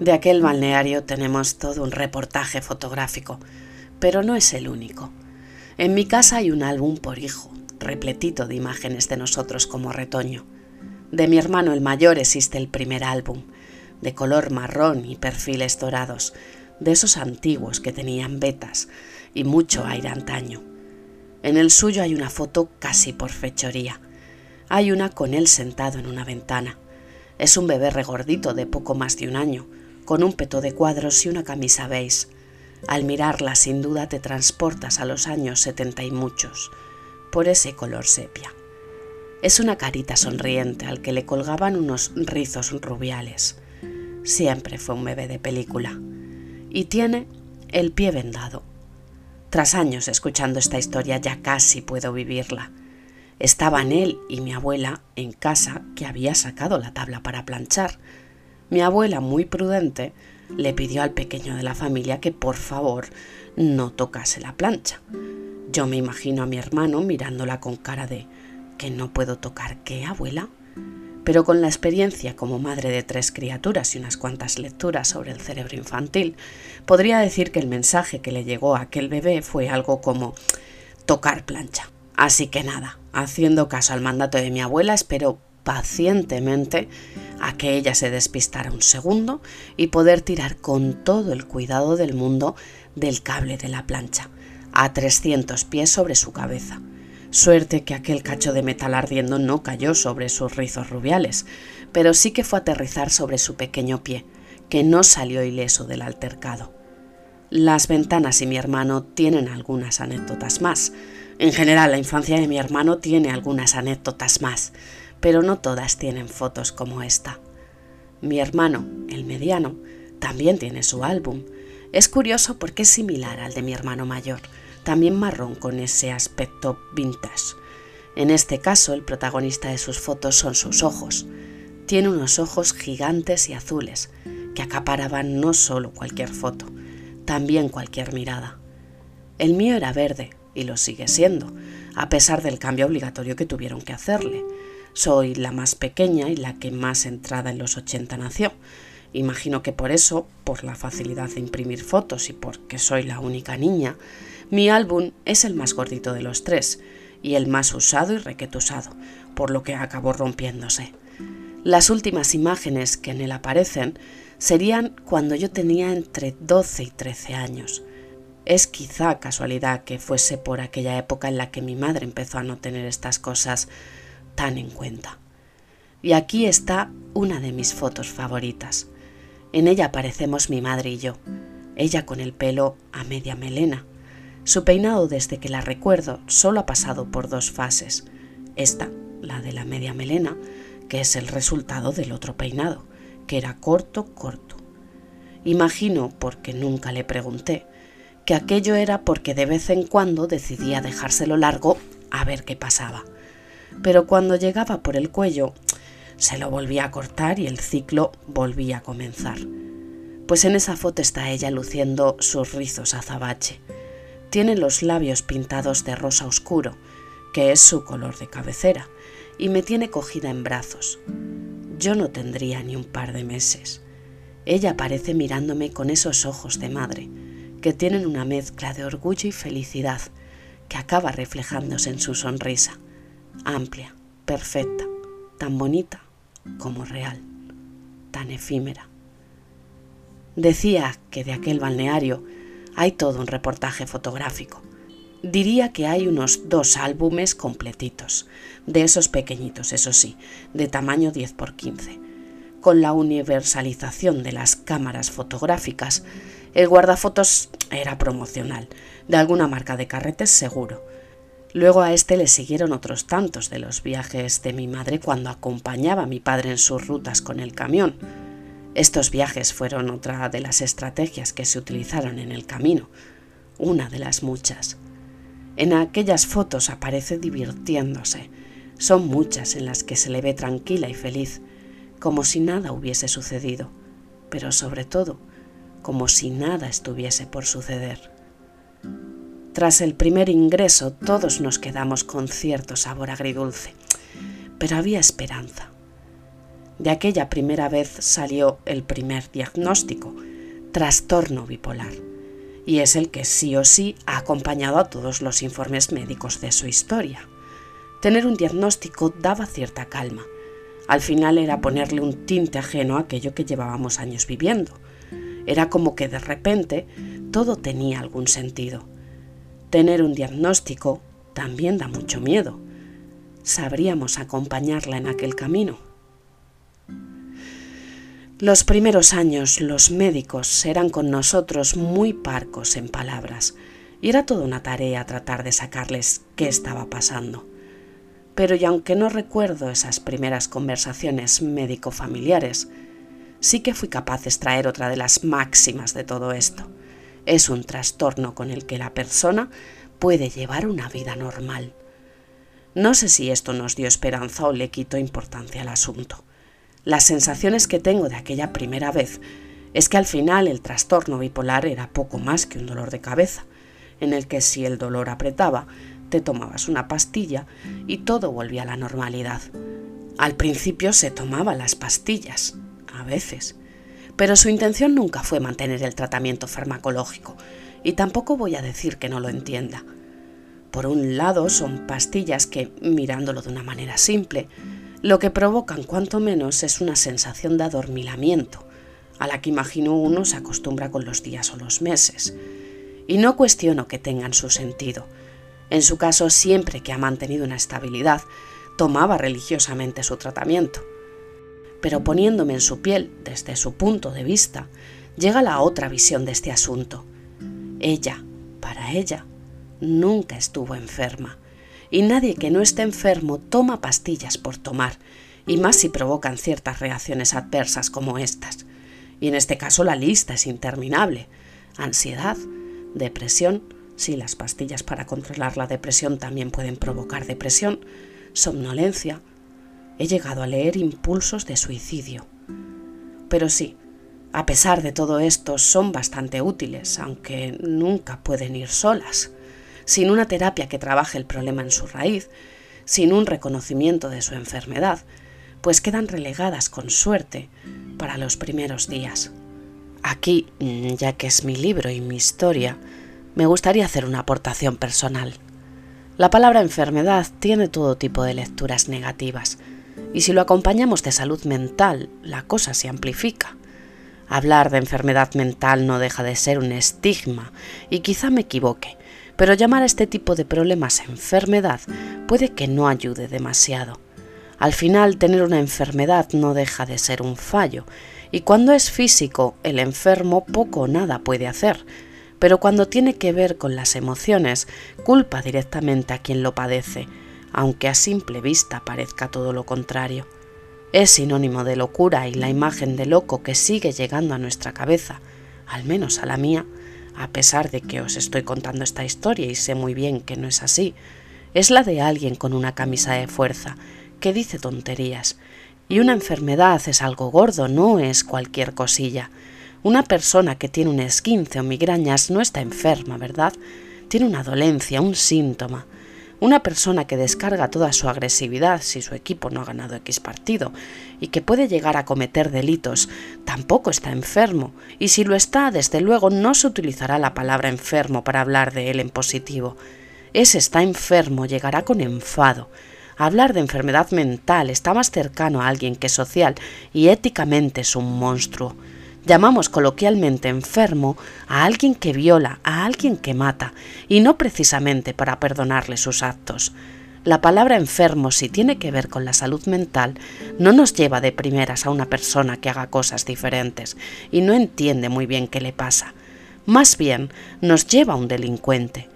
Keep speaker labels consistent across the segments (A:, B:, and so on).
A: De aquel balneario tenemos todo un reportaje fotográfico, pero no es el único. En mi casa hay un álbum por hijo, repletito de imágenes de nosotros como retoño. De mi hermano el mayor existe el primer álbum, de color marrón y perfiles dorados, de esos antiguos que tenían vetas y mucho aire antaño. En el suyo hay una foto casi por fechoría. Hay una con él sentado en una ventana. Es un bebé regordito de poco más de un año, con un peto de cuadros y una camisa beige. Al mirarla sin duda te transportas a los años setenta y muchos, por ese color sepia. Es una carita sonriente al que le colgaban unos rizos rubiales. Siempre fue un bebé de película. Y tiene el pie vendado. Tras años escuchando esta historia ya casi puedo vivirla. Estaban él y mi abuela en casa que había sacado la tabla para planchar mi abuela, muy prudente, le pidió al pequeño de la familia que por favor no tocase la plancha. Yo me imagino a mi hermano mirándola con cara de ¿que no puedo tocar qué, abuela? Pero con la experiencia como madre de tres criaturas y unas cuantas lecturas sobre el cerebro infantil, podría decir que el mensaje que le llegó a aquel bebé fue algo como tocar plancha. Así que nada, haciendo caso al mandato de mi abuela, espero pacientemente a que ella se despistara un segundo y poder tirar con todo el cuidado del mundo del cable de la plancha, a 300 pies sobre su cabeza. Suerte que aquel cacho de metal ardiendo no cayó sobre sus rizos rubiales, pero sí que fue aterrizar sobre su pequeño pie, que no salió ileso del altercado. Las ventanas y mi hermano tienen algunas anécdotas más. En general, la infancia de mi hermano tiene algunas anécdotas más pero no todas tienen fotos como esta. Mi hermano, el mediano, también tiene su álbum. Es curioso porque es similar al de mi hermano mayor, también marrón con ese aspecto vintage. En este caso, el protagonista de sus fotos son sus ojos. Tiene unos ojos gigantes y azules, que acaparaban no solo cualquier foto, también cualquier mirada. El mío era verde, y lo sigue siendo, a pesar del cambio obligatorio que tuvieron que hacerle, soy la más pequeña y la que más entrada en los 80 nació. Imagino que por eso, por la facilidad de imprimir fotos y porque soy la única niña, mi álbum es el más gordito de los tres y el más usado y requetusado, por lo que acabó rompiéndose. Las últimas imágenes que en él aparecen serían cuando yo tenía entre 12 y 13 años. Es quizá casualidad que fuese por aquella época en la que mi madre empezó a no tener estas cosas tan en cuenta. Y aquí está una de mis fotos favoritas. En ella aparecemos mi madre y yo, ella con el pelo a media melena. Su peinado desde que la recuerdo solo ha pasado por dos fases. Esta, la de la media melena, que es el resultado del otro peinado, que era corto, corto. Imagino, porque nunca le pregunté, que aquello era porque de vez en cuando decidía dejárselo largo a ver qué pasaba pero cuando llegaba por el cuello se lo volvía a cortar y el ciclo volvía a comenzar. Pues en esa foto está ella luciendo sus rizos azabache. Tiene los labios pintados de rosa oscuro, que es su color de cabecera, y me tiene cogida en brazos. Yo no tendría ni un par de meses. Ella parece mirándome con esos ojos de madre, que tienen una mezcla de orgullo y felicidad, que acaba reflejándose en su sonrisa amplia, perfecta, tan bonita como real, tan efímera. Decía que de aquel balneario hay todo un reportaje fotográfico. Diría que hay unos dos álbumes completitos, de esos pequeñitos, eso sí, de tamaño 10 x 15. Con la universalización de las cámaras fotográficas, el guardafotos era promocional, de alguna marca de carretes seguro, Luego a este le siguieron otros tantos de los viajes de mi madre cuando acompañaba a mi padre en sus rutas con el camión. Estos viajes fueron otra de las estrategias que se utilizaron en el camino, una de las muchas. En aquellas fotos aparece divirtiéndose. Son muchas en las que se le ve tranquila y feliz, como si nada hubiese sucedido, pero sobre todo, como si nada estuviese por suceder. Tras el primer ingreso todos nos quedamos con cierto sabor agridulce, pero había esperanza. De aquella primera vez salió el primer diagnóstico, trastorno bipolar, y es el que sí o sí ha acompañado a todos los informes médicos de su historia. Tener un diagnóstico daba cierta calma. Al final era ponerle un tinte ajeno a aquello que llevábamos años viviendo. Era como que de repente todo tenía algún sentido. Tener un diagnóstico también da mucho miedo. ¿Sabríamos acompañarla en aquel camino? Los primeros años los médicos eran con nosotros muy parcos en palabras y era toda una tarea tratar de sacarles qué estaba pasando. Pero y aunque no recuerdo esas primeras conversaciones médico-familiares, sí que fui capaz de extraer otra de las máximas de todo esto. Es un trastorno con el que la persona puede llevar una vida normal. No sé si esto nos dio esperanza o le quitó importancia al asunto. Las sensaciones que tengo de aquella primera vez es que al final el trastorno bipolar era poco más que un dolor de cabeza, en el que si el dolor apretaba, te tomabas una pastilla y todo volvía a la normalidad. Al principio se tomaba las pastillas, a veces, pero su intención nunca fue mantener el tratamiento farmacológico, y tampoco voy a decir que no lo entienda. Por un lado, son pastillas que, mirándolo de una manera simple, lo que provocan cuanto menos es una sensación de adormilamiento, a la que imagino uno se acostumbra con los días o los meses. Y no cuestiono que tengan su sentido, en su caso, siempre que ha mantenido una estabilidad, tomaba religiosamente su tratamiento. Pero poniéndome en su piel desde su punto de vista, llega la otra visión de este asunto. Ella, para ella, nunca estuvo enferma, y nadie que no esté enfermo toma pastillas por tomar, y más si provocan ciertas reacciones adversas como estas. Y en este caso la lista es interminable. Ansiedad, depresión, si las pastillas para controlar la depresión también pueden provocar depresión, somnolencia. He llegado a leer impulsos de suicidio. Pero sí, a pesar de todo esto, son bastante útiles, aunque nunca pueden ir solas. Sin una terapia que trabaje el problema en su raíz, sin un reconocimiento de su enfermedad, pues quedan relegadas con suerte para los primeros días. Aquí, ya que es mi libro y mi historia, me gustaría hacer una aportación personal. La palabra enfermedad tiene todo tipo de lecturas negativas, y si lo acompañamos de salud mental, la cosa se amplifica. Hablar de enfermedad mental no deja de ser un estigma, y quizá me equivoque, pero llamar a este tipo de problemas enfermedad puede que no ayude demasiado. Al final, tener una enfermedad no deja de ser un fallo, y cuando es físico, el enfermo poco o nada puede hacer, pero cuando tiene que ver con las emociones, culpa directamente a quien lo padece, aunque a simple vista parezca todo lo contrario. Es sinónimo de locura y la imagen de loco que sigue llegando a nuestra cabeza, al menos a la mía, a pesar de que os estoy contando esta historia y sé muy bien que no es así, es la de alguien con una camisa de fuerza, que dice tonterías. Y una enfermedad es algo gordo, no es cualquier cosilla. Una persona que tiene un esquince o migrañas no está enferma, ¿verdad? Tiene una dolencia, un síntoma. Una persona que descarga toda su agresividad si su equipo no ha ganado X partido y que puede llegar a cometer delitos tampoco está enfermo y si lo está, desde luego no se utilizará la palabra enfermo para hablar de él en positivo. Ese está enfermo llegará con enfado. Hablar de enfermedad mental está más cercano a alguien que social y éticamente es un monstruo. Llamamos coloquialmente enfermo a alguien que viola, a alguien que mata, y no precisamente para perdonarle sus actos. La palabra enfermo, si tiene que ver con la salud mental, no nos lleva de primeras a una persona que haga cosas diferentes y no entiende muy bien qué le pasa. Más bien nos lleva a un delincuente.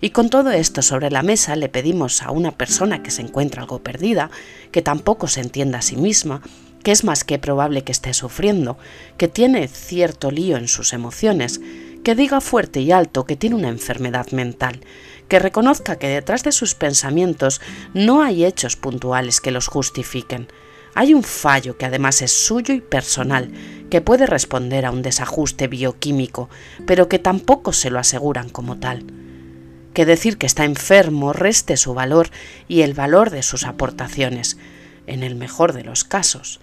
A: Y con todo esto sobre la mesa le pedimos a una persona que se encuentra algo perdida, que tampoco se entienda a sí misma, que es más que probable que esté sufriendo, que tiene cierto lío en sus emociones, que diga fuerte y alto que tiene una enfermedad mental, que reconozca que detrás de sus pensamientos no hay hechos puntuales que los justifiquen. Hay un fallo que además es suyo y personal, que puede responder a un desajuste bioquímico, pero que tampoco se lo aseguran como tal. Que decir que está enfermo reste su valor y el valor de sus aportaciones, en el mejor de los casos.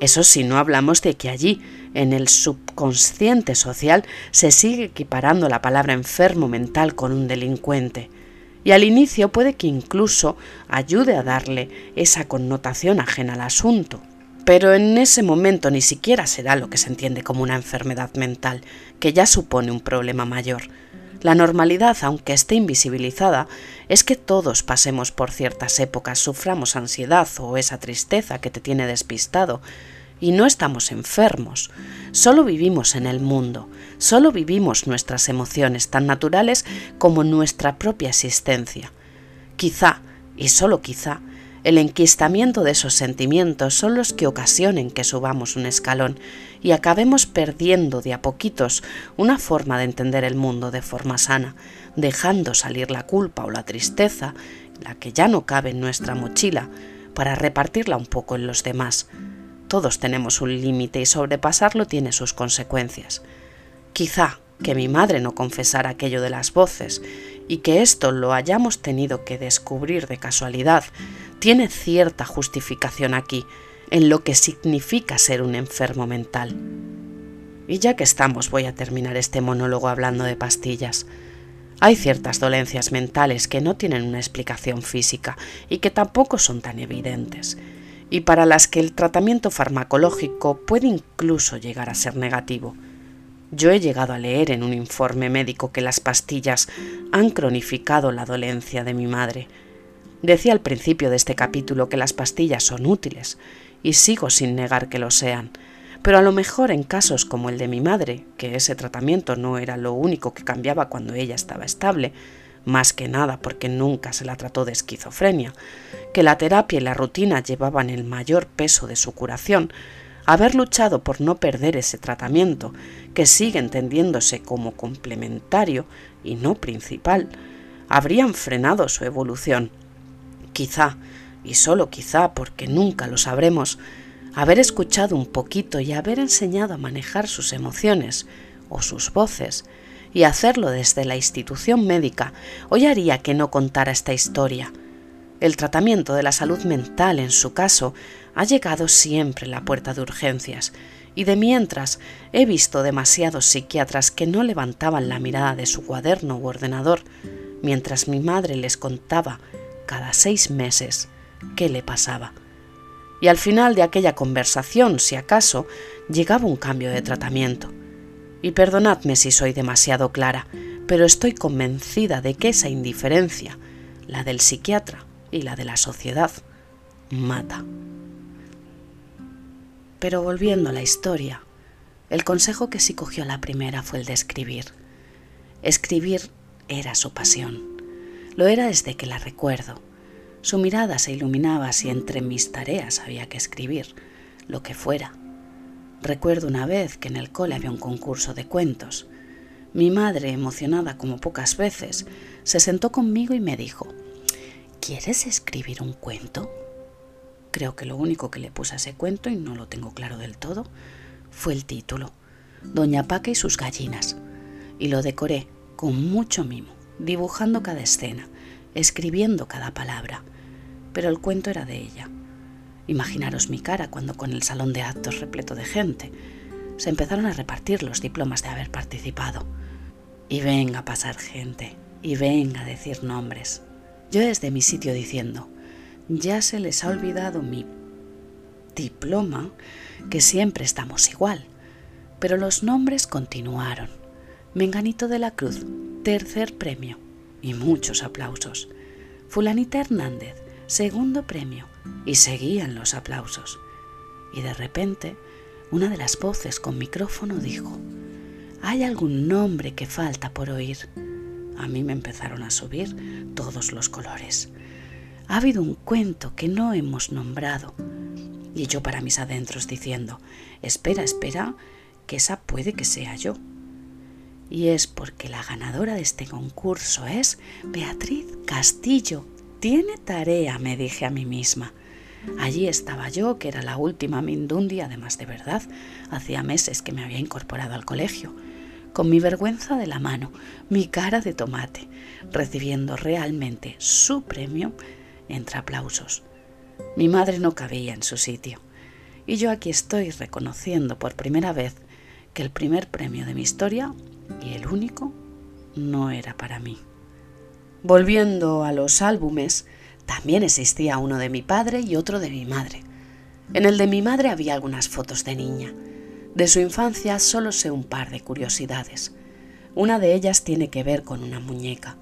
A: Eso sí, no hablamos de que allí, en el subconsciente social, se sigue equiparando la palabra enfermo mental con un delincuente. Y al inicio puede que incluso ayude a darle esa connotación ajena al asunto. Pero en ese momento ni siquiera será lo que se entiende como una enfermedad mental, que ya supone un problema mayor. La normalidad, aunque esté invisibilizada, es que todos pasemos por ciertas épocas, suframos ansiedad o esa tristeza que te tiene despistado, y no estamos enfermos, solo vivimos en el mundo, solo vivimos nuestras emociones tan naturales como nuestra propia existencia. Quizá, y solo quizá, el enquistamiento de esos sentimientos son los que ocasionen que subamos un escalón y acabemos perdiendo de a poquitos una forma de entender el mundo de forma sana, dejando salir la culpa o la tristeza, la que ya no cabe en nuestra mochila, para repartirla un poco en los demás. Todos tenemos un límite y sobrepasarlo tiene sus consecuencias. Quizá que mi madre no confesara aquello de las voces y que esto lo hayamos tenido que descubrir de casualidad tiene cierta justificación aquí, en lo que significa ser un enfermo mental. Y ya que estamos, voy a terminar este monólogo hablando de pastillas. Hay ciertas dolencias mentales que no tienen una explicación física y que tampoco son tan evidentes, y para las que el tratamiento farmacológico puede incluso llegar a ser negativo. Yo he llegado a leer en un informe médico que las pastillas han cronificado la dolencia de mi madre, Decía al principio de este capítulo que las pastillas son útiles, y sigo sin negar que lo sean, pero a lo mejor en casos como el de mi madre, que ese tratamiento no era lo único que cambiaba cuando ella estaba estable, más que nada porque nunca se la trató de esquizofrenia, que la terapia y la rutina llevaban el mayor peso de su curación, haber luchado por no perder ese tratamiento, que sigue entendiéndose como complementario y no principal, habrían frenado su evolución quizá, y solo quizá porque nunca lo sabremos, haber escuchado un poquito y haber enseñado a manejar sus emociones o sus voces, y hacerlo desde la institución médica, hoy haría que no contara esta historia. El tratamiento de la salud mental, en su caso, ha llegado siempre a la puerta de urgencias, y de mientras he visto demasiados psiquiatras que no levantaban la mirada de su cuaderno u ordenador, mientras mi madre les contaba cada seis meses qué le pasaba. Y al final de aquella conversación, si acaso, llegaba un cambio de tratamiento. Y perdonadme si soy demasiado clara, pero estoy convencida de que esa indiferencia, la del psiquiatra y la de la sociedad, mata. Pero volviendo a la historia, el consejo que sí cogió la primera fue el de escribir. Escribir era su pasión. Lo era desde que la recuerdo. Su mirada se iluminaba si entre mis tareas había que escribir, lo que fuera. Recuerdo una vez que en el cole había un concurso de cuentos. Mi madre, emocionada como pocas veces, se sentó conmigo y me dijo, ¿Quieres escribir un cuento? Creo que lo único que le puse a ese cuento, y no lo tengo claro del todo, fue el título, Doña Paca y sus gallinas, y lo decoré con mucho mimo dibujando cada escena, escribiendo cada palabra. Pero el cuento era de ella. Imaginaros mi cara cuando con el salón de actos repleto de gente se empezaron a repartir los diplomas de haber participado. Y venga a pasar gente, y venga a decir nombres. Yo desde mi sitio diciendo, ya se les ha olvidado mi diploma, que siempre estamos igual. Pero los nombres continuaron. Menganito de la Cruz, tercer premio y muchos aplausos. Fulanita Hernández, segundo premio y seguían los aplausos. Y de repente, una de las voces con micrófono dijo, ¿hay algún nombre que falta por oír? A mí me empezaron a subir todos los colores. Ha habido un cuento que no hemos nombrado. Y yo para mis adentros diciendo, espera, espera, que esa puede que sea yo y es porque la ganadora de este concurso es Beatriz Castillo. Tiene tarea, me dije a mí misma. Allí estaba yo, que era la última Mindundi, además de verdad, hacía meses que me había incorporado al colegio, con mi vergüenza de la mano, mi cara de tomate, recibiendo realmente su premio entre aplausos. Mi madre no cabía en su sitio, Y yo aquí estoy reconociendo por primera vez que el primer premio de mi historia, y el único, no era para mí. Volviendo a los álbumes, también existía uno de mi padre y otro de mi madre. En el de mi madre había algunas fotos de niña. De su infancia solo sé un par de curiosidades. Una de ellas tiene que ver con una muñeca.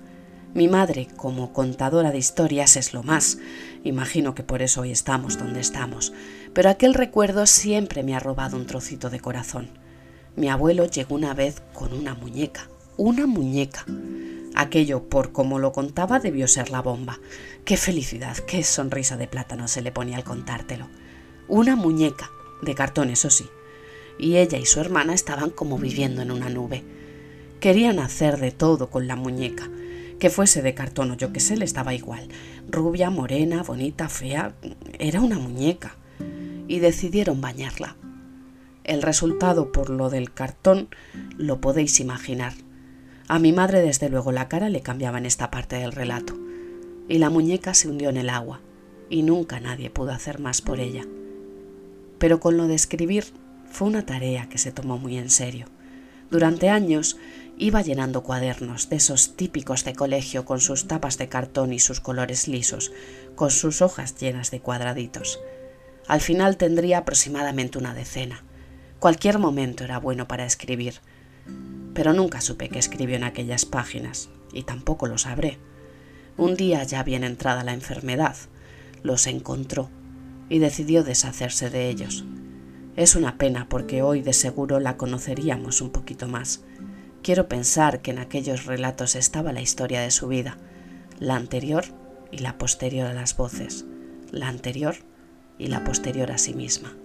A: Mi madre, como contadora de historias, es lo más. Imagino que por eso hoy estamos donde estamos. Pero aquel recuerdo siempre me ha robado un trocito de corazón. Mi abuelo llegó una vez con una muñeca. Una muñeca. Aquello, por como lo contaba, debió ser la bomba. Qué felicidad, qué sonrisa de plátano se le ponía al contártelo. Una muñeca, de cartón, eso sí. Y ella y su hermana estaban como viviendo en una nube. Querían hacer de todo con la muñeca que fuese de cartón o yo que sé, le estaba igual. Rubia, morena, bonita, fea, era una muñeca. Y decidieron bañarla. El resultado por lo del cartón lo podéis imaginar. A mi madre desde luego la cara le cambiaba en esta parte del relato. Y la muñeca se hundió en el agua, y nunca nadie pudo hacer más por ella. Pero con lo de escribir fue una tarea que se tomó muy en serio. Durante años iba llenando cuadernos de esos típicos de colegio con sus tapas de cartón y sus colores lisos, con sus hojas llenas de cuadraditos. Al final tendría aproximadamente una decena. Cualquier momento era bueno para escribir. Pero nunca supe qué escribió en aquellas páginas, y tampoco lo sabré. Un día, ya bien entrada la enfermedad, los encontró y decidió deshacerse de ellos. Es una pena porque hoy de seguro la conoceríamos un poquito más Quiero pensar que en aquellos relatos estaba la historia de su vida, la anterior y la posterior a las voces, la anterior y la posterior a sí misma.